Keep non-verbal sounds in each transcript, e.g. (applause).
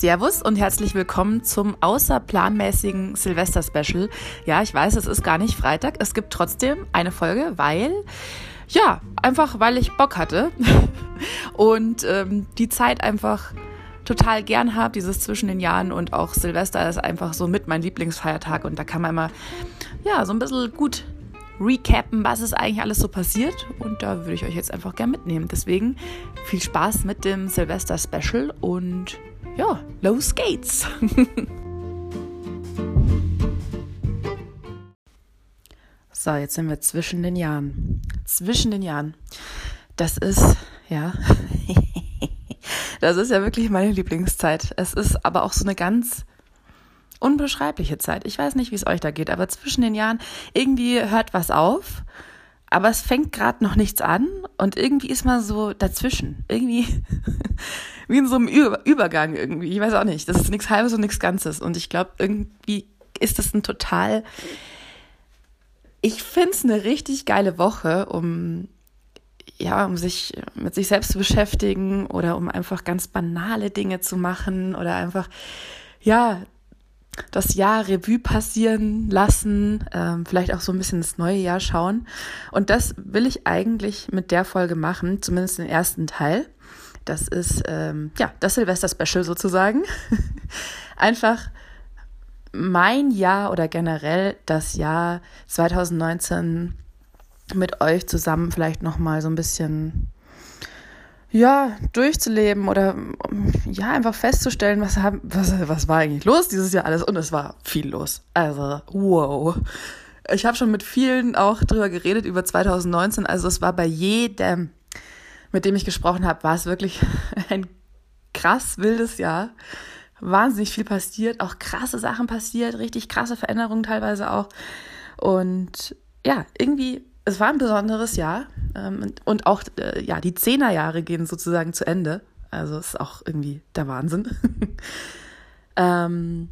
Servus und herzlich willkommen zum außerplanmäßigen Silvester-Special. Ja, ich weiß, es ist gar nicht Freitag. Es gibt trotzdem eine Folge, weil, ja, einfach weil ich Bock hatte (laughs) und ähm, die Zeit einfach total gern habe, dieses zwischen den Jahren und auch Silvester ist einfach so mit mein Lieblingsfeiertag und da kann man immer, ja, so ein bisschen gut recappen, was ist eigentlich alles so passiert. Und da würde ich euch jetzt einfach gern mitnehmen. Deswegen viel Spaß mit dem Silvester-Special und ja, los geht's. (laughs) so, jetzt sind wir zwischen den Jahren. Zwischen den Jahren. Das ist, ja, (laughs) das ist ja wirklich meine Lieblingszeit. Es ist aber auch so eine ganz unbeschreibliche Zeit. Ich weiß nicht, wie es euch da geht, aber zwischen den Jahren irgendwie hört was auf, aber es fängt gerade noch nichts an und irgendwie ist man so dazwischen. Irgendwie (laughs) wie in so einem Übergang irgendwie. Ich weiß auch nicht. Das ist nichts Halbes und nichts Ganzes. Und ich glaube, irgendwie ist das ein total. Ich finde es eine richtig geile Woche, um ja, um sich mit sich selbst zu beschäftigen oder um einfach ganz banale Dinge zu machen oder einfach, ja, das Jahr Revue passieren lassen, ähm, vielleicht auch so ein bisschen das neue Jahr schauen. Und das will ich eigentlich mit der Folge machen, zumindest den ersten Teil. Das ist ähm, ja das Silvester-Special sozusagen. (laughs) Einfach mein Jahr oder generell das Jahr 2019 mit euch zusammen vielleicht noch mal so ein bisschen ja, durchzuleben oder ja, einfach festzustellen, was, haben, was, was war eigentlich los dieses Jahr alles. Und es war viel los. Also, wow. Ich habe schon mit vielen auch drüber geredet, über 2019. Also es war bei jedem, mit dem ich gesprochen habe, war es wirklich (laughs) ein krass wildes Jahr. Wahnsinnig viel passiert, auch krasse Sachen passiert, richtig krasse Veränderungen teilweise auch. Und ja, irgendwie es war ein besonderes Jahr ähm, und auch äh, ja die Zehnerjahre gehen sozusagen zu Ende. Also ist auch irgendwie der Wahnsinn. (laughs) ähm,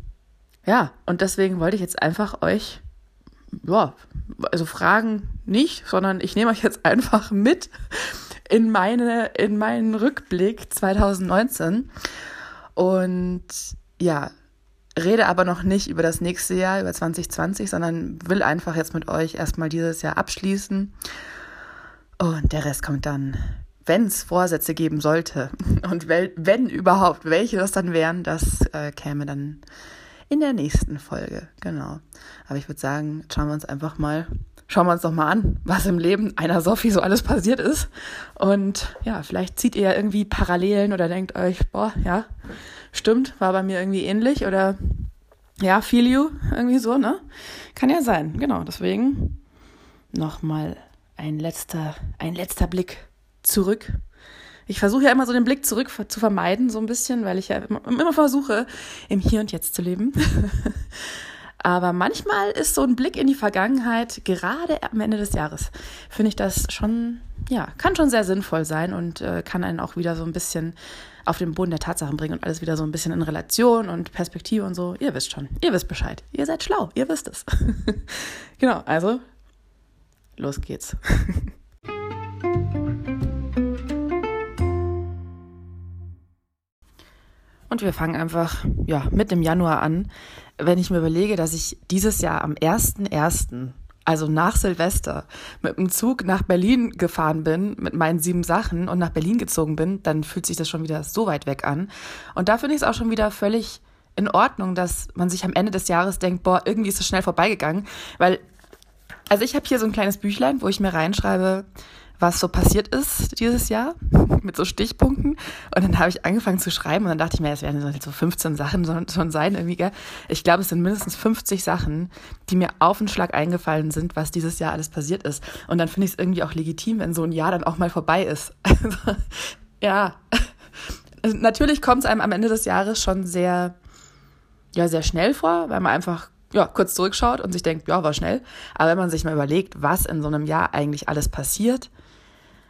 ja, und deswegen wollte ich jetzt einfach euch, ja, also Fragen nicht, sondern ich nehme euch jetzt einfach mit in meine, in meinen Rückblick 2019. Und ja, rede aber noch nicht über das nächste Jahr, über 2020, sondern will einfach jetzt mit euch erstmal dieses Jahr abschließen. Und der Rest kommt dann, wenn es Vorsätze geben sollte (laughs) und wenn überhaupt, welche das dann wären, das äh, käme dann in der nächsten Folge. Genau. Aber ich würde sagen, schauen wir uns einfach mal, schauen wir uns doch mal an, was im Leben einer Sophie so alles passiert ist. Und ja, vielleicht zieht ihr irgendwie Parallelen oder denkt euch, boah, ja, stimmt, war bei mir irgendwie ähnlich oder ja, feel you, irgendwie so, ne? Kann ja sein, genau. Deswegen nochmal ein letzter, ein letzter Blick zurück. Ich versuche ja immer so den Blick zurück zu vermeiden, so ein bisschen, weil ich ja immer versuche, im Hier und Jetzt zu leben. (laughs) Aber manchmal ist so ein Blick in die Vergangenheit, gerade am Ende des Jahres, finde ich das schon, ja, kann schon sehr sinnvoll sein und äh, kann einen auch wieder so ein bisschen auf den Boden der Tatsachen bringen und alles wieder so ein bisschen in Relation und Perspektive und so. Ihr wisst schon, ihr wisst Bescheid. Ihr seid schlau, ihr wisst es. (laughs) genau, also los geht's. Und wir fangen einfach ja, mit dem Januar an. Wenn ich mir überlege, dass ich dieses Jahr am 1.1., also nach Silvester, mit dem Zug nach Berlin gefahren bin, mit meinen sieben Sachen und nach Berlin gezogen bin, dann fühlt sich das schon wieder so weit weg an. Und da finde ich es auch schon wieder völlig in Ordnung, dass man sich am Ende des Jahres denkt, boah, irgendwie ist es schnell vorbeigegangen. Weil, also ich habe hier so ein kleines Büchlein, wo ich mir reinschreibe, was so passiert ist dieses Jahr (laughs) mit so Stichpunkten. Und dann habe ich angefangen zu schreiben und dann dachte ich mir, es werden so 15 Sachen schon sein irgendwie. Gell? Ich glaube, es sind mindestens 50 Sachen, die mir auf den Schlag eingefallen sind, was dieses Jahr alles passiert ist. Und dann finde ich es irgendwie auch legitim, wenn so ein Jahr dann auch mal vorbei ist. (laughs) Also, ja, (laughs) natürlich kommt es einem am Ende des Jahres schon sehr, ja, sehr schnell vor, weil man einfach ja, kurz zurückschaut und sich denkt, ja, war schnell. Aber wenn man sich mal überlegt, was in so einem Jahr eigentlich alles passiert,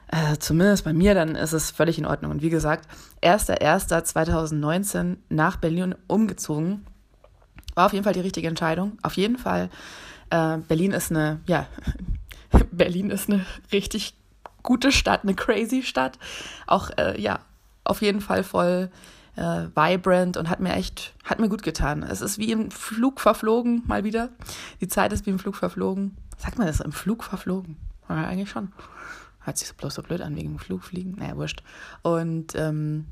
äh, zumindest bei mir, dann ist es völlig in Ordnung. Und wie gesagt, 1.1.2019 nach Berlin umgezogen. War auf jeden Fall die richtige Entscheidung. Auf jeden Fall. Äh, Berlin ist eine, ja, (laughs) Berlin ist eine richtig gute Stadt, eine crazy Stadt. Auch, äh, ja, auf jeden Fall voll äh, vibrant und hat mir echt, hat mir gut getan. Es ist wie im Flug verflogen, mal wieder. Die Zeit ist wie im Flug verflogen. Sagt man das, im Flug verflogen? Ja, eigentlich schon. Hört sich bloß so blöd an wegen Flugfliegen. Naja, wurscht. Und ähm,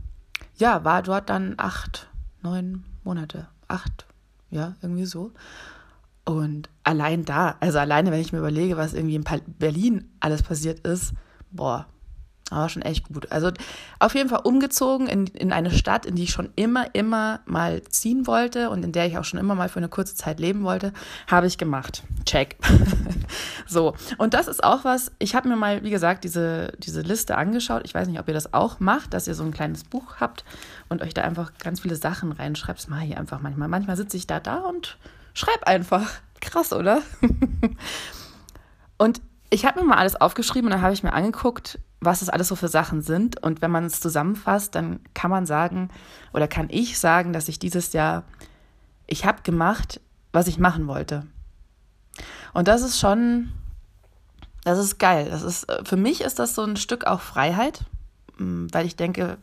ja, war dort dann acht, neun Monate. Acht, ja, irgendwie so. Und allein da, also alleine, wenn ich mir überlege, was irgendwie in Berlin alles passiert ist, boah, aber schon echt gut. Also auf jeden Fall umgezogen in, in eine Stadt, in die ich schon immer, immer mal ziehen wollte und in der ich auch schon immer mal für eine kurze Zeit leben wollte, habe ich gemacht. Check. (laughs) so, und das ist auch was, ich habe mir mal, wie gesagt, diese, diese Liste angeschaut. Ich weiß nicht, ob ihr das auch macht, dass ihr so ein kleines Buch habt und euch da einfach ganz viele Sachen reinschreibt. Das mache ich einfach manchmal. Manchmal sitze ich da da und schreibe einfach. Krass, oder? (laughs) und ich habe mir mal alles aufgeschrieben und dann habe ich mir angeguckt, was das alles so für Sachen sind. Und wenn man es zusammenfasst, dann kann man sagen, oder kann ich sagen, dass ich dieses Jahr, ich habe gemacht, was ich machen wollte. Und das ist schon, das ist geil. Das ist, für mich ist das so ein Stück auch Freiheit, mm, weil ich denke,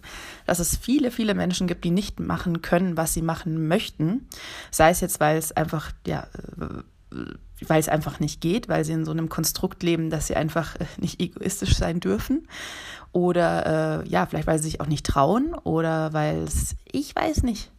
dass es viele, viele Menschen gibt, die nicht machen können, was sie machen möchten. Sei es jetzt, weil es einfach, ja, weil es einfach nicht geht, weil sie in so einem Konstrukt leben, dass sie einfach äh, nicht egoistisch sein dürfen. Oder äh, ja, vielleicht weil sie sich auch nicht trauen oder weil es, ich weiß nicht,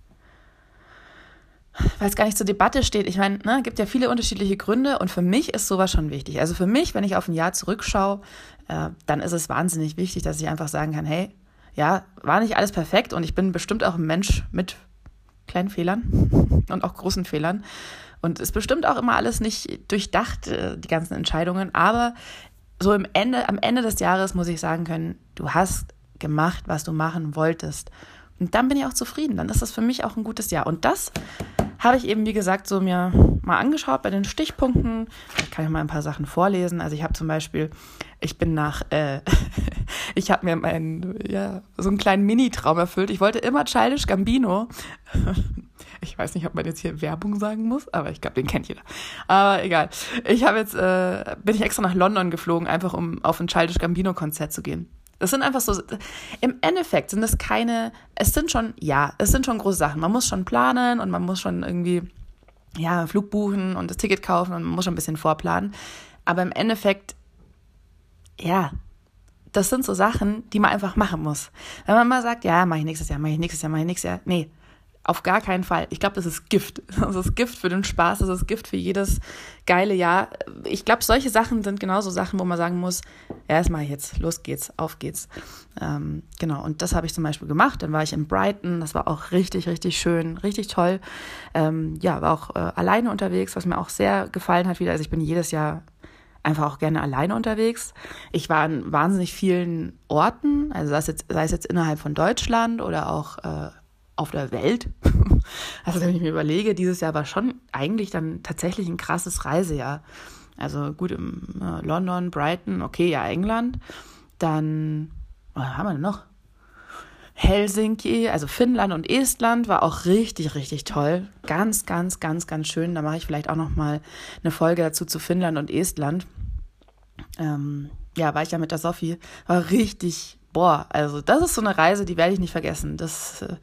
weil es gar nicht zur Debatte steht. Ich meine, ne, gibt ja viele unterschiedliche Gründe und für mich ist sowas schon wichtig. Also für mich, wenn ich auf ein Jahr zurückschaue, äh, dann ist es wahnsinnig wichtig, dass ich einfach sagen kann, hey, ja, war nicht alles perfekt und ich bin bestimmt auch ein Mensch mit kleinen Fehlern (laughs) und auch großen Fehlern. Und ist bestimmt auch immer alles nicht durchdacht, äh, die ganzen Entscheidungen. Aber so im Ende, am Ende des Jahres muss ich sagen können, du hast gemacht, was du machen wolltest. Und dann bin ich auch zufrieden. Dann ist das für mich auch ein gutes Jahr. Und das habe ich eben, wie gesagt, so mir mal angeschaut bei den Stichpunkten. Da kann ich mal ein paar Sachen vorlesen. Also ich habe zum Beispiel, ich bin nach, äh, (laughs) ich habe mir meinen, ja, so einen kleinen Mini-Traum erfüllt. Ich wollte immer Childish Gambino (laughs) ich weiß nicht, ob man jetzt hier Werbung sagen muss, aber ich glaube, den kennt jeder. Aber egal. Ich habe jetzt, äh, bin ich extra nach London geflogen, einfach um auf ein Childish Gambino Konzert zu gehen. Das sind einfach so, im Endeffekt sind das keine, es sind schon, ja, es sind schon große Sachen. Man muss schon planen und man muss schon irgendwie, ja, Flug buchen und das Ticket kaufen und man muss schon ein bisschen vorplanen. Aber im Endeffekt, ja, das sind so Sachen, die man einfach machen muss. Wenn man mal sagt, ja, mache ich nächstes Jahr, mache ich nächstes Jahr, mache ich nächstes Jahr. Nee, auf gar keinen Fall. Ich glaube, das ist Gift. (laughs) Das ist Gift für den Spaß, das ist Gift für jedes geile Jahr. Ich glaube, solche Sachen sind genauso Sachen, wo man sagen muss, ja, das mache ich jetzt, los geht's, auf geht's. Ähm, genau, und das habe ich zum Beispiel gemacht. Dann war ich in Brighton, das war auch richtig, richtig schön, richtig toll. Ähm, ja, war auch äh, alleine unterwegs, was mir auch sehr gefallen hat wieder. Also ich bin jedes Jahr einfach auch gerne alleine unterwegs. Ich war an wahnsinnig vielen Orten, also sei es jetzt, sei es jetzt innerhalb von Deutschland oder auch äh, auf der Welt. (laughs) Also wenn ich mir überlege, dieses Jahr war schon eigentlich dann tatsächlich ein krasses Reisejahr. Also gut, im äh, London, Brighton, okay, ja, England. Dann, was haben wir denn noch? Helsinki, also Finnland und Estland war auch richtig, richtig toll. Ganz, ganz, ganz, ganz schön. Da mache ich vielleicht auch noch mal eine Folge dazu zu Finnland und Estland. Ähm, ja, war ich ja mit der Sophie. War richtig, boah, also das ist so eine Reise, die werde ich nicht vergessen. Das äh,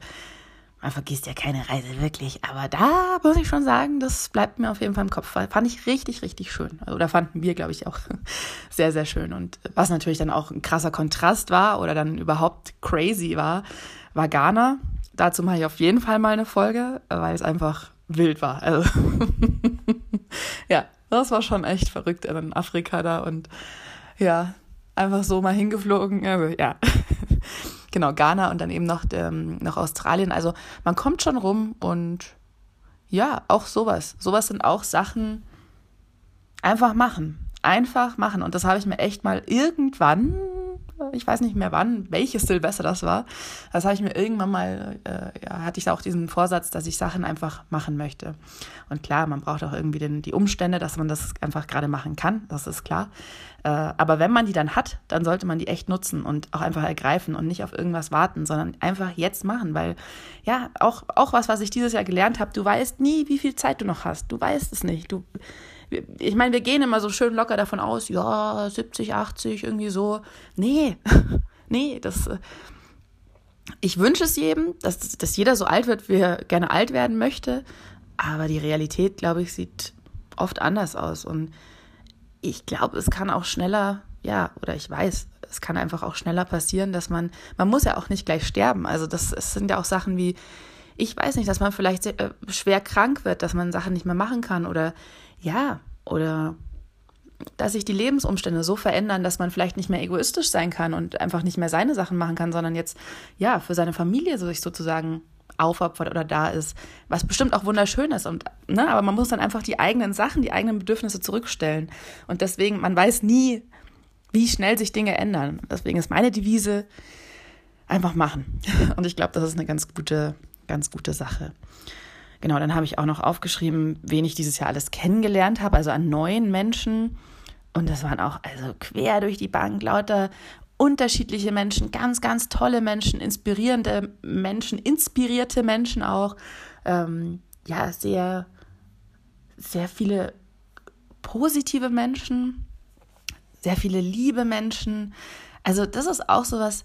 man vergisst ja keine Reise wirklich, aber da muss ich schon sagen, das bleibt mir auf jeden Fall im Kopf. Fand ich richtig, richtig schön. Also, oder fanden wir, glaube ich, auch (laughs) sehr, sehr schön. Und was natürlich dann auch ein krasser Kontrast war oder dann überhaupt crazy war, war Ghana. Dazu mache ich auf jeden Fall mal eine Folge, weil es einfach wild war. Also (laughs) ja, das war schon echt verrückt in Afrika da und ja, einfach so mal hingeflogen. Also, ja, (laughs) genau, Ghana und dann eben noch, ähm, noch Australien. Also man kommt schon rum und ja, auch sowas. Sowas sind auch Sachen, einfach machen. Einfach machen. Und das habe ich mir echt mal irgendwann ich weiß nicht mehr wann, welches Silvester das war. Das habe ich mir irgendwann mal, äh, ja, hatte ich da auch diesen Vorsatz, dass ich Sachen einfach machen möchte. Und klar, man braucht auch irgendwie den, die Umstände, dass man das einfach gerade machen kann, das ist klar. Äh, aber wenn man die dann hat, dann sollte man die echt nutzen und auch einfach ergreifen und nicht auf irgendwas warten, sondern einfach jetzt machen, weil ja, auch, auch was, was ich dieses Jahr gelernt habe, du weißt nie, wie viel Zeit du noch hast. Du weißt es nicht. Du ich meine, wir gehen immer so schön locker davon aus, ja, 70, 80, irgendwie so. Nee, (laughs) nee, das, ich wünsche es jedem, dass, dass jeder so alt wird, wie er gerne alt werden möchte. Aber die Realität, glaube ich, sieht oft anders aus. Und ich glaube, es kann auch schneller, ja, oder ich weiß, es kann einfach auch schneller passieren, dass man, man muss ja auch nicht gleich sterben. Also das, es sind ja auch Sachen wie, ich weiß nicht, dass man vielleicht sehr, äh, schwer krank wird, dass man Sachen nicht mehr machen kann oder ja, oder dass sich die Lebensumstände so verändern, dass man vielleicht nicht mehr egoistisch sein kann und einfach nicht mehr seine Sachen machen kann, sondern jetzt ja für seine Familie sich sozusagen aufopfert oder da ist, was bestimmt auch wunderschön ist. Und, ne, aber man muss dann einfach die eigenen Sachen, die eigenen Bedürfnisse zurückstellen. Und deswegen, man weiß nie, wie schnell sich Dinge ändern. Deswegen ist meine Devise einfach machen. (laughs) Und ich glaube, das ist eine ganz gute, ganz gute Sache. Genau, dann habe ich auch noch aufgeschrieben, wen ich dieses Jahr alles kennengelernt habe, also an neuen Menschen. Und das waren auch also quer durch die Bank lauter unterschiedliche Menschen, ganz, ganz tolle Menschen, inspirierende Menschen, inspirierte Menschen auch. Ähm, ja, sehr, sehr viele positive Menschen, sehr viele liebe Menschen. Also das ist auch so was,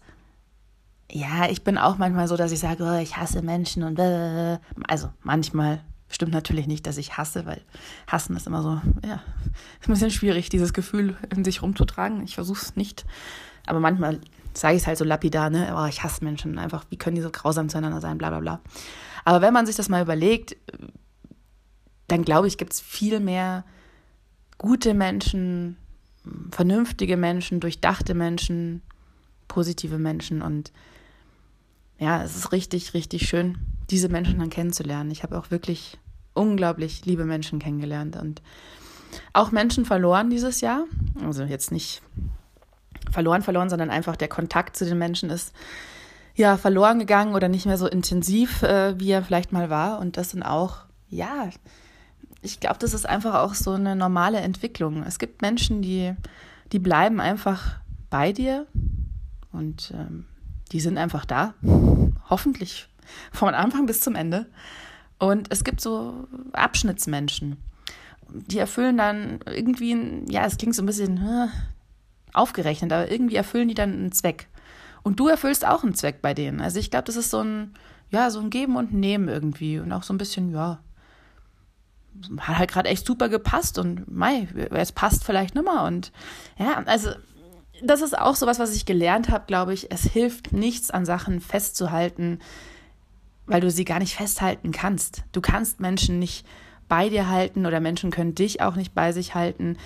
ja, ich bin auch manchmal so, dass ich sage, oh, ich hasse Menschen und also manchmal stimmt natürlich nicht, dass ich hasse, weil hassen ist immer so, ja, ist ein bisschen schwierig, dieses Gefühl in sich rumzutragen. Ich versuche es nicht, aber manchmal sage ich es halt so lapidar, ne, oh, ich hasse Menschen einfach, wie können die so grausam zueinander sein, bla bla bla. Aber wenn man sich das mal überlegt, dann glaube ich, gibt es viel mehr gute Menschen, vernünftige Menschen, durchdachte Menschen, positive Menschen und ja, es ist richtig, richtig schön, diese Menschen dann kennenzulernen. Ich habe auch wirklich unglaublich liebe Menschen kennengelernt und auch Menschen verloren dieses Jahr. Also jetzt nicht verloren, verloren, sondern einfach der Kontakt zu den Menschen ist ja verloren gegangen oder nicht mehr so intensiv, äh, wie er vielleicht mal war. Und das sind auch, ja, ich glaube, das ist einfach auch so eine normale Entwicklung. Es gibt Menschen, die, die bleiben einfach bei dir und ähm, die sind einfach da. Hoffentlich vom Anfang bis zum Ende. Und es gibt so Abschnittsmenschen. Die erfüllen dann irgendwie, ja, es klingt so ein bisschen äh, aufgerechnet, aber irgendwie erfüllen die dann einen Zweck. Und du erfüllst auch einen Zweck bei denen. Also ich glaube, das ist so ein, ja, so ein Geben und Nehmen irgendwie. Und auch so ein bisschen, ja, hat halt gerade echt super gepasst und mei, es passt vielleicht nimmer. Und ja, also das ist auch sowas, was ich gelernt habe, glaube ich. Es hilft nichts an Sachen festzuhalten, weil du sie gar nicht festhalten kannst. Du kannst Menschen nicht bei dir halten oder Menschen können dich auch nicht bei sich halten.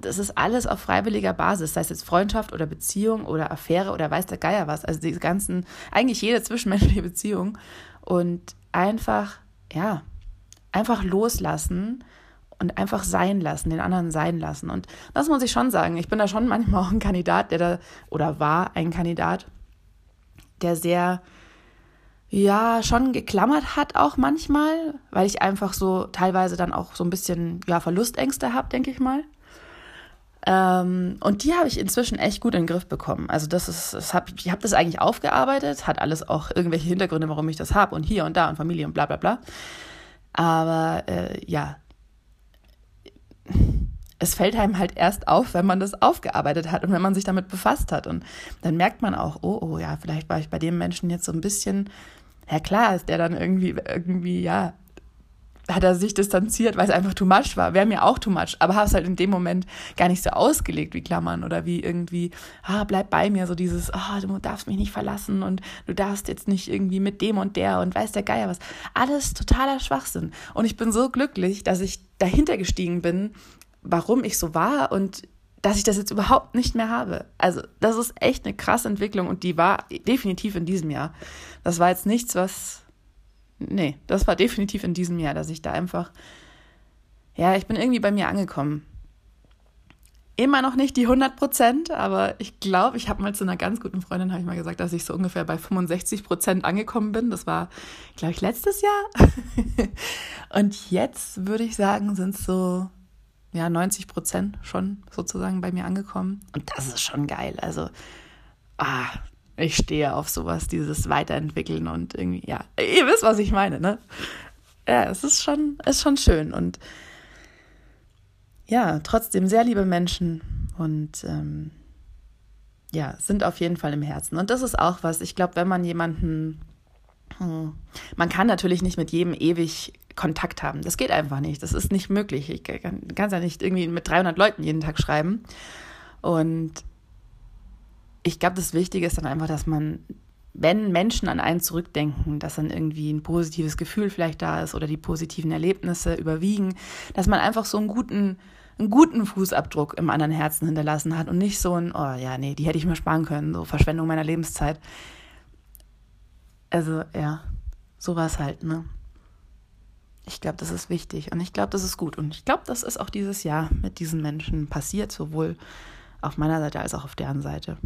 Das ist alles auf freiwilliger Basis, sei es jetzt Freundschaft oder Beziehung oder Affäre oder weiß der Geier was. Also diese ganzen, eigentlich jede zwischenmenschliche Beziehung. Und einfach, ja, einfach loslassen und einfach sein lassen, den anderen sein lassen. Und das muss ich schon sagen. Ich bin da schon manchmal auch ein Kandidat, der da, oder war ein Kandidat, der sehr, ja, schon geklammert hat auch manchmal, weil ich einfach so teilweise dann auch so ein bisschen, ja, Verlustängste habe, denke ich mal. Ähm, und die habe ich inzwischen echt gut in den Griff bekommen. Also das ist, das hab, ich habe das eigentlich aufgearbeitet, hat alles auch irgendwelche Hintergründe, warum ich das habe und hier und da und Familie und bla bla bla. Aber äh, ja, es fällt einem halt erst auf, wenn man das aufgearbeitet hat und wenn man sich damit befasst hat. Und dann merkt man auch, oh, oh, ja, vielleicht war ich bei dem Menschen jetzt so ein bisschen, ja klar, ist der dann irgendwie, irgendwie, ja, hat er sich distanziert, weil es einfach too much war. Wäre mir auch too much, aber habe es halt in dem Moment gar nicht so ausgelegt wie Klammern oder wie irgendwie, ah, bleib bei mir, so dieses, ah, du darfst mich nicht verlassen und du darfst jetzt nicht irgendwie mit dem und der und weiß der Geier was. Alles totaler Schwachsinn. Und ich bin so glücklich, dass ich dahinter gestiegen bin, warum ich so war und dass ich das jetzt überhaupt nicht mehr habe. Also, das ist echt eine krasse Entwicklung und die war definitiv in diesem Jahr. Das war jetzt nichts, was. Nee, das war definitiv in diesem Jahr, dass ich da einfach. Ja, ich bin irgendwie bei mir angekommen. Immer noch nicht die 100 Prozent, aber ich glaube, ich habe mal zu einer ganz guten Freundin, habe ich mal gesagt, dass ich so ungefähr bei 65 Prozent angekommen bin. Das war, glaube ich, letztes Jahr. (laughs) und jetzt würde ich sagen, sind es so ja, 90 Prozent schon sozusagen bei mir angekommen. Und das ist schon geil. Also, ah, ich stehe auf sowas, dieses Weiterentwickeln und irgendwie, ja, ihr wisst, was ich meine, ne? Ja, es ist schon, ist schon schön und ja, trotzdem sehr liebe Menschen und ähm, ja, sind auf jeden Fall im Herzen. Und das ist auch was, ich glaube, wenn man jemanden, hm, man kann natürlich nicht mit jedem ewig Kontakt haben. Das geht einfach nicht. Das ist nicht möglich. Ich kann es ja nicht irgendwie mit 300 Leuten jeden Tag schreiben. Und ich glaube, das Wichtige ist dann einfach, dass man, wenn Menschen an einen zurückdenken, dass dann irgendwie ein positives Gefühl vielleicht da ist oder die positiven Erlebnisse überwiegen, dass man einfach so einen guten, einen guten Fußabdruck im anderen Herzen hinterlassen hat und nicht so ein, oh ja, nee, die hätte ich mir sparen können, so Verschwendung meiner Lebenszeit. Also ja, sowas halt, ne? Ich glaube, das ist wichtig und ich glaube, das ist gut. Und ich glaube, das ist auch dieses Jahr mit diesen Menschen passiert, sowohl auf meiner Seite als auch auf deren Seite.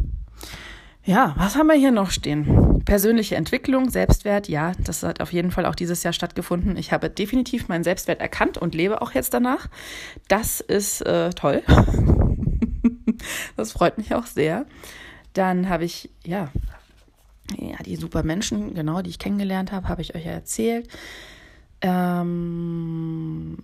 Ja, was haben wir hier noch stehen? Persönliche Entwicklung, Selbstwert, ja, das hat auf jeden Fall auch dieses Jahr stattgefunden. Ich habe definitiv meinen Selbstwert erkannt und lebe auch jetzt danach. Das ist äh, toll. (laughs) das freut mich auch sehr. Dann habe ich, ja, ja, die super Menschen, genau, die ich kennengelernt habe, habe ich euch ja erzählt. Ähm,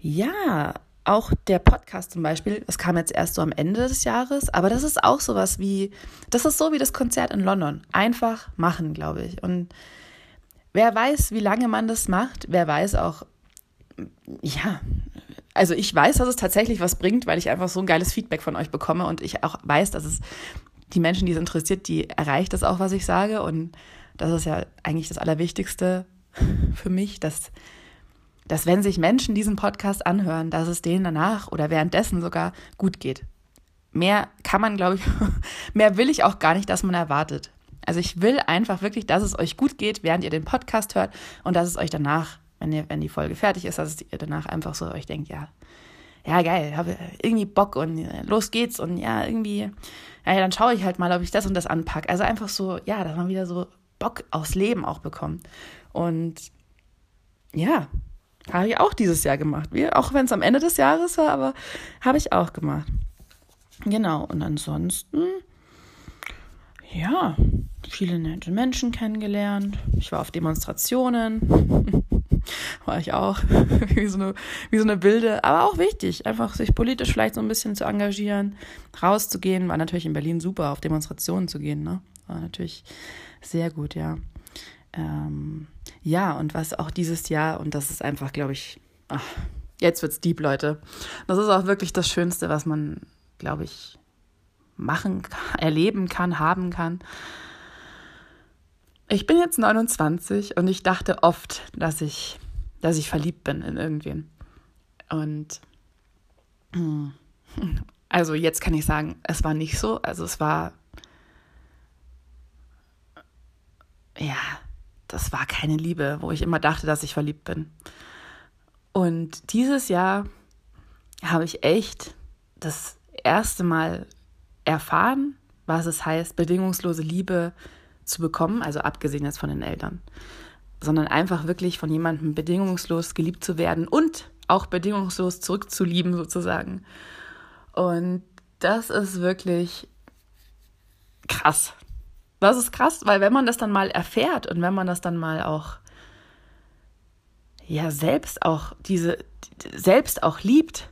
ja, auch der Podcast zum Beispiel, das kam jetzt erst so am Ende des Jahres, aber das ist auch sowas wie, das ist so wie das Konzert in London. Einfach machen, glaube ich. Und wer weiß, wie lange man das macht, wer weiß auch, ja, also ich weiß, dass es tatsächlich was bringt, weil ich einfach so ein geiles Feedback von euch bekomme und ich auch weiß, dass es die Menschen, die es interessiert, die erreicht das auch, was ich sage. Und das ist ja eigentlich das Allerwichtigste für mich, dass dass wenn sich Menschen diesen Podcast anhören, dass es denen danach oder währenddessen sogar gut geht. Mehr kann man, glaube ich, (laughs) mehr will ich auch gar nicht, dass man erwartet. Also ich will einfach wirklich, dass es euch gut geht, während ihr den Podcast hört und dass es euch danach, wenn, ihr, wenn die Folge fertig ist, dass ihr danach einfach so euch denkt, ja, ja, geil, habe irgendwie Bock und los geht's und ja, irgendwie, ja, dann schaue ich halt mal, ob ich das und das anpacke. Also einfach so, ja, dass man wieder so Bock aufs Leben auch bekommt. Und ja, habe ich auch dieses Jahr gemacht. Wie, auch wenn es am Ende des Jahres war, aber habe ich auch gemacht. Genau. Und ansonsten, ja, viele nette Menschen kennengelernt. Ich war auf Demonstrationen. (laughs) war ich auch. (laughs) wie, so eine, wie so eine Bilde. Aber auch wichtig, einfach sich politisch vielleicht so ein bisschen zu engagieren, rauszugehen. War natürlich in Berlin super, auf Demonstrationen zu gehen. Ne? War natürlich sehr gut, ja. Ähm, ja, und was auch dieses Jahr, und das ist einfach, glaube ich, ach, jetzt wird's deep, Leute. Das ist auch wirklich das Schönste, was man, glaube ich, machen, erleben kann, haben kann. Ich bin jetzt 29 und ich dachte oft, dass ich, dass ich verliebt bin in irgendwen. Und also jetzt kann ich sagen, es war nicht so. Also es war ja, das war keine Liebe, wo ich immer dachte, dass ich verliebt bin. Und dieses Jahr habe ich echt das erste Mal erfahren, was es heißt, bedingungslose Liebe zu bekommen, also abgesehen jetzt von den Eltern, sondern einfach wirklich von jemandem bedingungslos geliebt zu werden und auch bedingungslos zurückzulieben sozusagen. Und das ist wirklich krass. Das ist krass, weil wenn man das dann mal erfährt und wenn man das dann mal auch ja selbst auch diese selbst auch liebt,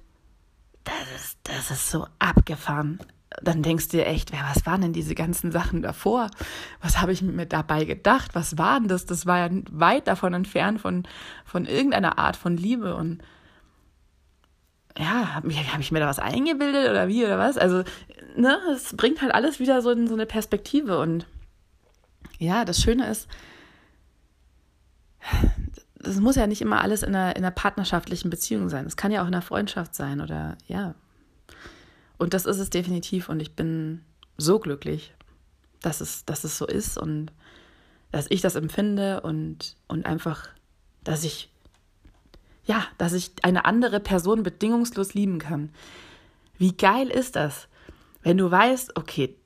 das ist, das ist so abgefahren. Dann denkst du dir echt, ja, was waren denn diese ganzen Sachen davor? Was habe ich mir dabei gedacht? Was war denn das? Das war ja weit davon entfernt von, von irgendeiner Art von Liebe. Und ja, habe hab ich mir da was eingebildet oder wie oder was? Also, ne, es bringt halt alles wieder so in so eine Perspektive. Und ja, das Schöne ist, es muss ja nicht immer alles in einer, in einer partnerschaftlichen Beziehung sein. Es kann ja auch in einer Freundschaft sein oder ja. Und das ist es definitiv. Und ich bin so glücklich, dass es, dass es so ist und dass ich das empfinde und, und einfach, dass ich, ja, dass ich eine andere Person bedingungslos lieben kann. Wie geil ist das, wenn du weißt, okay,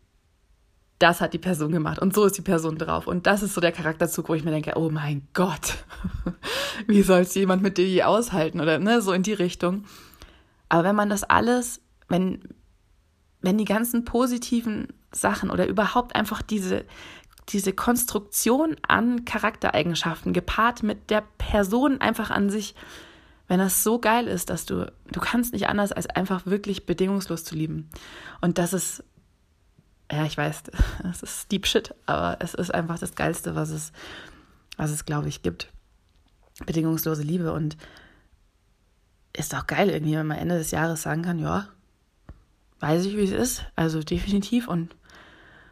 das hat die Person gemacht und so ist die Person drauf. Und das ist so der Charakterzug, wo ich mir denke, oh mein Gott, (laughs) wie soll es jemand mit dir aushalten oder ne, so in die Richtung. Aber wenn man das alles, wenn, wenn die ganzen positiven Sachen oder überhaupt einfach diese, diese Konstruktion an Charaktereigenschaften gepaart mit der Person einfach an sich, wenn das so geil ist, dass du, du kannst nicht anders als einfach wirklich bedingungslos zu lieben. Und das ist ja, ich weiß, (laughs) es ist Deep Shit, aber es ist einfach das Geilste, was es, was es, glaube ich, gibt. Bedingungslose Liebe und ist auch geil, irgendwie, wenn man Ende des Jahres sagen kann, ja, weiß ich, wie es ist. Also definitiv und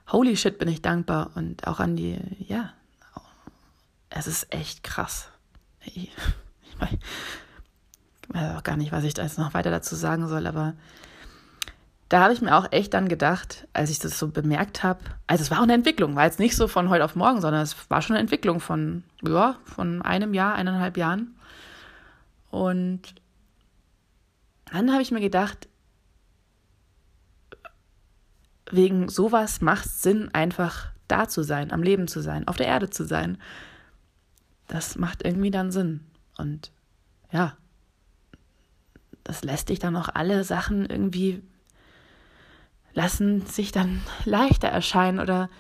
holy shit bin ich dankbar und auch an die, ja, es ist echt krass. Ich, (laughs) ich weiß auch gar nicht, was ich da jetzt noch weiter dazu sagen soll, aber da habe ich mir auch echt dann gedacht, als ich das so bemerkt habe, also es war auch eine Entwicklung, war jetzt nicht so von heute auf morgen, sondern es war schon eine Entwicklung von, ja, von einem Jahr, eineinhalb Jahren. Und dann habe ich mir gedacht, wegen sowas macht es Sinn, einfach da zu sein, am Leben zu sein, auf der Erde zu sein. Das macht irgendwie dann Sinn. Und ja, das lässt dich dann auch alle Sachen irgendwie lassen sich dann leichter erscheinen oder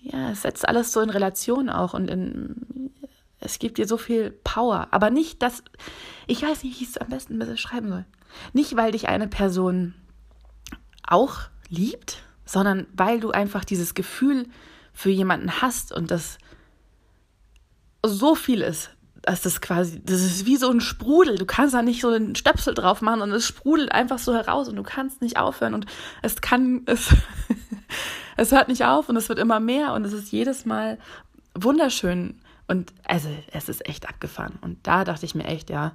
ja, es setzt alles so in Relation auch und in, es gibt dir so viel Power. Aber nicht, dass, ich weiß nicht, wie ich es am besten beschreiben soll. Nicht, weil dich eine Person auch liebt, sondern weil du einfach dieses Gefühl für jemanden hast und das so viel ist, das quasi, das ist wie so ein Sprudel. Du kannst da nicht so einen Stöpsel drauf machen und es sprudelt einfach so heraus und du kannst nicht aufhören. Und es kann, (laughs) es, es hört nicht auf und es wird immer mehr und es ist jedes Mal wunderschön. Und also es ist echt abgefahren. Und da dachte ich mir echt, ja,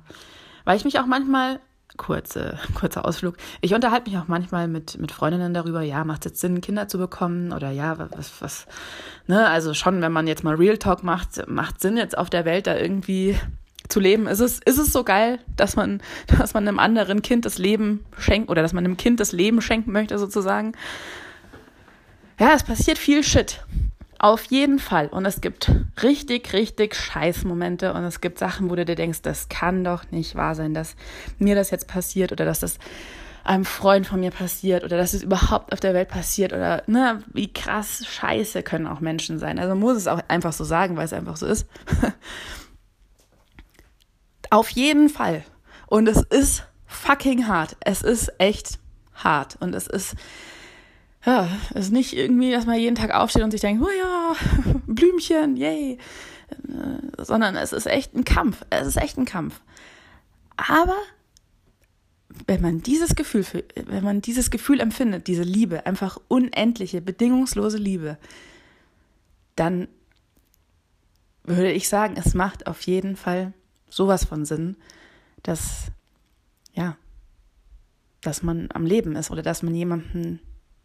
weil ich mich auch manchmal kurze, (laughs) kurzer Ausflug. Ich unterhalte mich auch manchmal mit, mit Freundinnen darüber, ja, macht es jetzt Sinn, Kinder zu bekommen? Oder ja, was, was, ne, also schon, wenn man jetzt mal Real Talk macht, macht Sinn, jetzt auf der Welt da irgendwie zu leben. Ist es, ist es so geil, dass man, (laughs) dass man einem anderen Kind das Leben schenkt oder dass man einem Kind das Leben schenken möchte, sozusagen? Ja, es passiert viel Shit. Auf jeden Fall. Und es gibt richtig, richtig scheiß Momente und es gibt Sachen, wo du dir denkst, das kann doch nicht wahr sein, dass mir das jetzt passiert oder dass das einem Freund von mir passiert oder dass es überhaupt auf der Welt passiert oder ne, wie krass scheiße können auch Menschen sein. Also muss es auch einfach so sagen, weil es einfach so ist. (laughs) auf jeden Fall. Und es ist fucking hart. Es ist echt hart und es ist ja, es ist nicht irgendwie, dass man jeden Tag aufsteht und sich denkt, oh ja, (laughs) Blümchen, yay, äh, sondern es ist echt ein Kampf. Es ist echt ein Kampf. Aber wenn man dieses Gefühl, wenn man dieses Gefühl empfindet, diese Liebe, einfach unendliche, bedingungslose Liebe, dann würde ich sagen, es macht auf jeden Fall sowas von Sinn, dass, ja, dass man am Leben ist oder dass man jemanden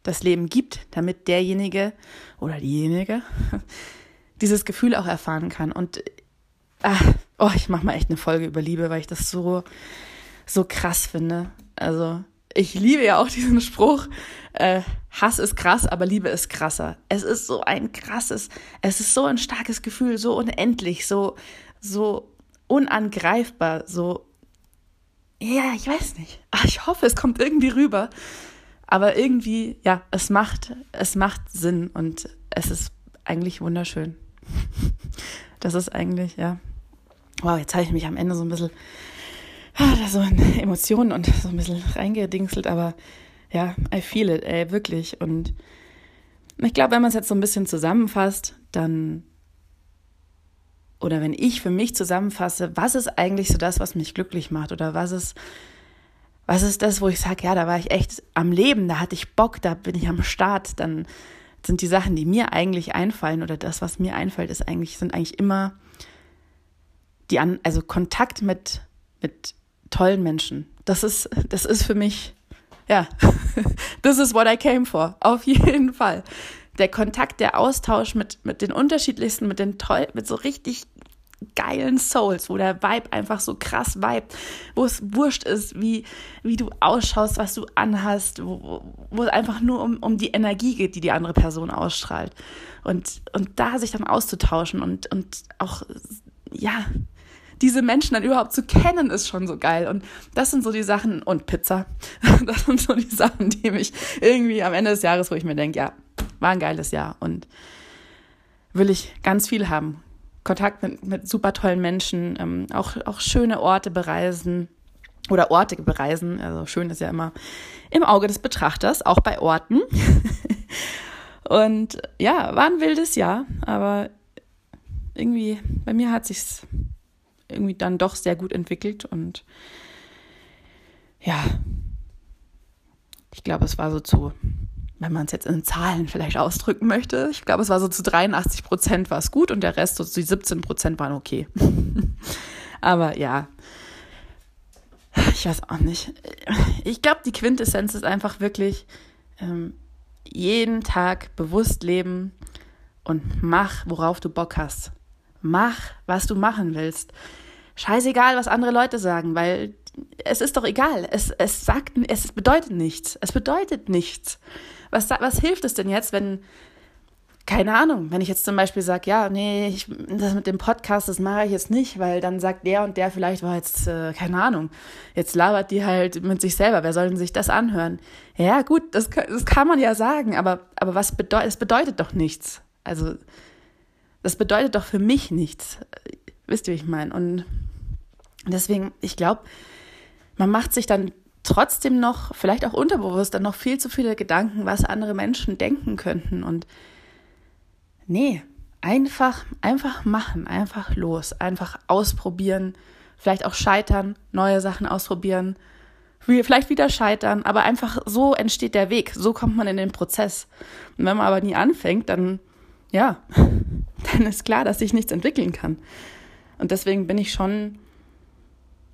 das Leben gibt, damit derjenige oder diejenige (laughs) dieses Gefühl auch erfahren kann. Und ach, oh, ich mache mal echt eine Folge über Liebe, weil ich das so, so krass finde. Also, ich liebe ja auch diesen Spruch, äh, Hass ist krass, aber Liebe ist krasser. Es ist so ein krasses, es ist so ein starkes Gefühl, so unendlich, so, so unangreifbar, so, ja, ich weiß nicht. Ach, ich hoffe, es kommt irgendwie rüber. Aber irgendwie, ja, es macht, es macht Sinn und es ist eigentlich wunderschön. (laughs) Das ist eigentlich, ja. Wow, jetzt habe ich mich am Ende so ein bisschen, ah, so in Emotionen und so ein bisschen reingedingselt, aber ja, I feel it, ey, wirklich. Und ich glaube, wenn man es jetzt so ein bisschen zusammenfasst, dann, oder wenn ich für mich zusammenfasse, was ist eigentlich so das, was mich glücklich macht oder was ist was ist das, wo ich sage, ja, da war ich echt am Leben, da hatte ich Bock, da bin ich am Start, dann sind die Sachen, die mir eigentlich einfallen oder das, was mir einfällt, ist eigentlich, sind eigentlich immer die an, also Kontakt mit, mit tollen Menschen. Das ist, das ist für mich, ja, (laughs) this is what I came for. Auf jeden Fall. Der Kontakt, der Austausch mit, mit den unterschiedlichsten, mit den toll, mit so richtig geilen Souls, wo der Vibe einfach so krass vibe, wo es wurscht ist, wie, wie du ausschaust, was du anhast, wo, wo es einfach nur um, um die Energie geht, die die andere Person ausstrahlt. Und, und da sich dann auszutauschen und, und auch, ja, diese Menschen dann überhaupt zu kennen, ist schon so geil. Und das sind so die Sachen, und Pizza, (laughs) das sind so die Sachen, die mich irgendwie am Ende des Jahres, wo ich mir denke, ja, war ein geiles Jahr und will ich ganz viel haben. Kontakt mit, mit super tollen Menschen, ähm, auch, auch schöne Orte bereisen oder Orte bereisen. Also schön ist ja immer im Auge des Betrachters, auch bei Orten. (laughs) Und ja, war ein wildes Jahr, aber irgendwie, bei mir hat sich's irgendwie dann doch sehr gut entwickelt und ja, ich glaube, es war so zu, wenn man es jetzt in Zahlen vielleicht ausdrücken möchte, ich glaube, es war so zu 83 Prozent war es gut und der Rest, so zu 17 Prozent waren okay. (laughs) Aber ja, ich weiß auch nicht. Ich glaube, die Quintessenz ist einfach wirklich ähm, jeden Tag bewusst leben und mach, worauf du Bock hast. Mach, was du machen willst. Scheißegal, was andere Leute sagen, weil es ist doch egal. Es, es sagt, es bedeutet nichts. Es bedeutet nichts. Was, was hilft es denn jetzt, wenn keine Ahnung, wenn ich jetzt zum Beispiel sage, ja, nee, ich, das mit dem Podcast, das mache ich jetzt nicht, weil dann sagt der und der vielleicht, war jetzt, äh, keine Ahnung, jetzt labert die halt mit sich selber, wer soll denn sich das anhören? Ja, gut, das, das kann man ja sagen, aber, aber was bedeutet, es bedeutet doch nichts. Also, das bedeutet doch für mich nichts. Wisst ihr, wie ich meine? Und deswegen, ich glaube, man macht sich dann trotzdem noch, vielleicht auch unterbewusst, dann noch viel zu viele Gedanken, was andere Menschen denken könnten und Nee, einfach, einfach machen, einfach los, einfach ausprobieren, vielleicht auch scheitern, neue Sachen ausprobieren, vielleicht wieder scheitern, aber einfach so entsteht der Weg, so kommt man in den Prozess. Und wenn man aber nie anfängt, dann, ja, (laughs) dann ist klar, dass sich nichts entwickeln kann. Und deswegen bin ich schon,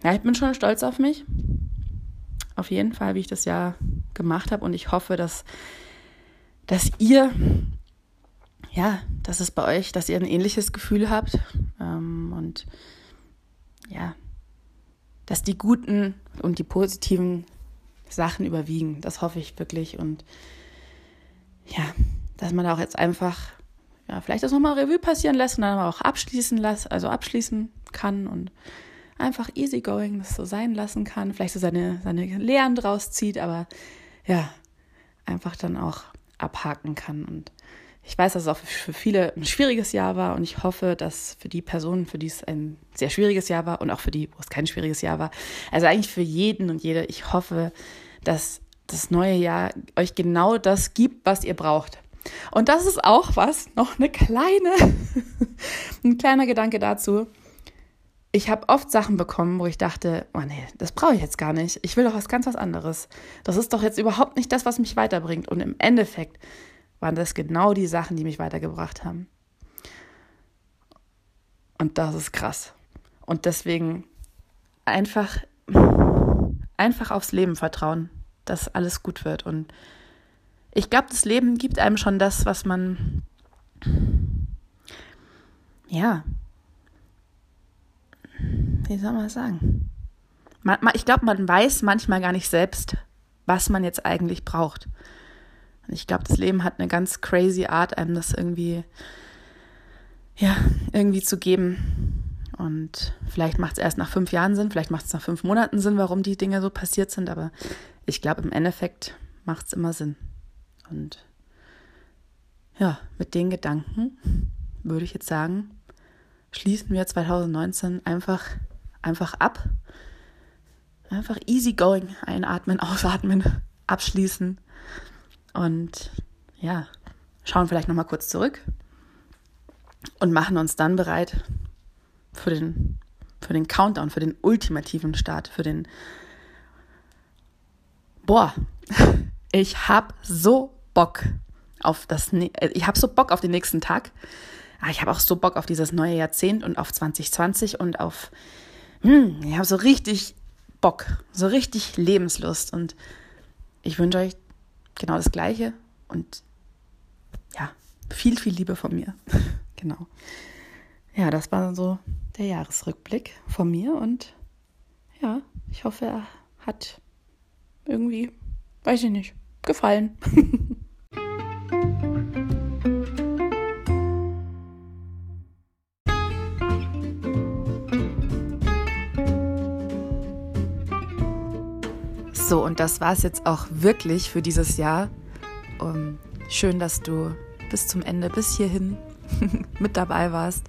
ja, ich bin schon stolz auf mich. Auf jeden Fall, wie ich das ja gemacht habe. Und ich hoffe, dass, dass ihr ja, dass es bei euch, dass ihr ein ähnliches Gefühl habt ähm, und ja, dass die guten und die positiven Sachen überwiegen. Das hoffe ich wirklich und ja, dass man auch jetzt einfach ja, vielleicht das nochmal Revue passieren lässt und dann auch abschließen lässt, also abschließen kann und einfach easygoing das so sein lassen kann, vielleicht so seine, seine Lehren draus zieht, aber ja, einfach dann auch abhaken kann und ich weiß, dass es auch für viele ein schwieriges Jahr war und ich hoffe, dass für die Personen, für die es ein sehr schwieriges Jahr war und auch für die, wo es kein schwieriges Jahr war, also eigentlich für jeden und jede, ich hoffe, dass das neue Jahr euch genau das gibt, was ihr braucht. Und das ist auch was, noch eine kleine, (laughs) ein kleiner Gedanke dazu. Ich habe oft Sachen bekommen, wo ich dachte, oh nee, das brauche ich jetzt gar nicht. Ich will doch was ganz was anderes. Das ist doch jetzt überhaupt nicht das, was mich weiterbringt. Und im Endeffekt waren das genau die Sachen, die mich weitergebracht haben. Und das ist krass. Und deswegen einfach, einfach aufs Leben vertrauen, dass alles gut wird. Und ich glaube, das Leben gibt einem schon das, was man, ja, wie soll man das sagen? Man, ich glaube, man weiß manchmal gar nicht selbst, was man jetzt eigentlich braucht. Ich glaube, das Leben hat eine ganz crazy Art, einem das irgendwie, ja, irgendwie zu geben. Und vielleicht macht es erst nach fünf Jahren Sinn, vielleicht macht es nach fünf Monaten Sinn, warum die Dinge so passiert sind, aber ich glaube, im Endeffekt macht es immer Sinn. Und ja, mit den Gedanken würde ich jetzt sagen, schließen wir 2019 einfach, einfach ab. Einfach easy going, einatmen, (laughs) ausatmen, abschließen und ja, schauen vielleicht nochmal kurz zurück und machen uns dann bereit für den, für den Countdown, für den ultimativen Start, für den Boah, (laughs) ich hab so Bock auf das, äh, ich hab so Bock auf den nächsten Tag. Ah, ich habe auch so Bock auf dieses neue Jahrzehnt und auf 2020 und auf, hm, ich habe so richtig Bock, so richtig Lebenslust und ich wünsche euch genau das Gleiche und ja, viel, viel Liebe von mir. (laughs) genau. Ja, das war so der Jahresrückblick von mir und ja, ich hoffe, er hat irgendwie, weiß ich nicht, gefallen. (laughs) So, und das war es jetzt auch wirklich für dieses Jahr. Um, schön, dass du bis zum Ende, bis hierhin (laughs) mit dabei warst.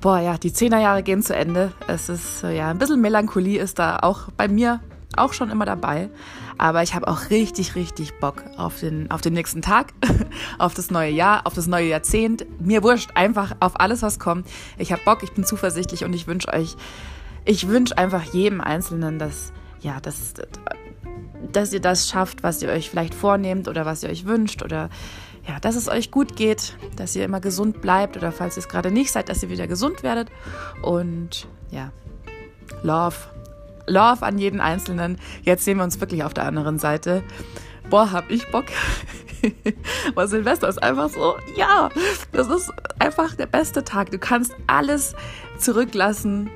Boah, ja, die Zehnerjahre gehen zu Ende. Es ist, ja, ein bisschen Melancholie ist da auch bei mir auch schon immer dabei. Aber ich habe auch richtig, richtig Bock auf den, auf den nächsten Tag, (laughs) auf das neue Jahr, auf das neue Jahrzehnt. Mir wurscht einfach auf alles, was kommt. Ich habe Bock, ich bin zuversichtlich und ich wünsche euch, ich wünsche einfach jedem Einzelnen, dass, ja, dass, dass ihr das schafft, was ihr euch vielleicht vornehmt oder was ihr euch wünscht oder ja, dass es euch gut geht, dass ihr immer gesund bleibt oder falls ihr es gerade nicht seid, dass ihr wieder gesund werdet und ja, Love. Love an jeden Einzelnen. Jetzt sehen wir uns wirklich auf der anderen Seite. Boah, hab ich Bock. (laughs) Weil Silvester ist einfach so, ja, das ist einfach der beste Tag. Du kannst alles zurücklassen,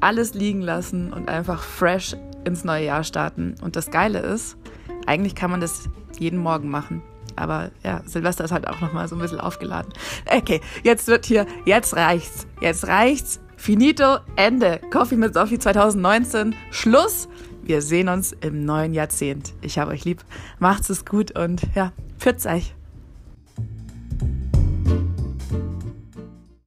alles liegen lassen und einfach fresh ins neue Jahr starten. Und das Geile ist, eigentlich kann man das jeden Morgen machen. Aber ja, Silvester ist halt auch nochmal so ein bisschen aufgeladen. Okay, jetzt wird hier, jetzt reicht's. Jetzt reicht's. Finito, Ende. Coffee mit Sophie 2019. Schluss. Wir sehen uns im neuen Jahrzehnt. Ich habe euch lieb. Macht's es gut und ja, pfiat euch.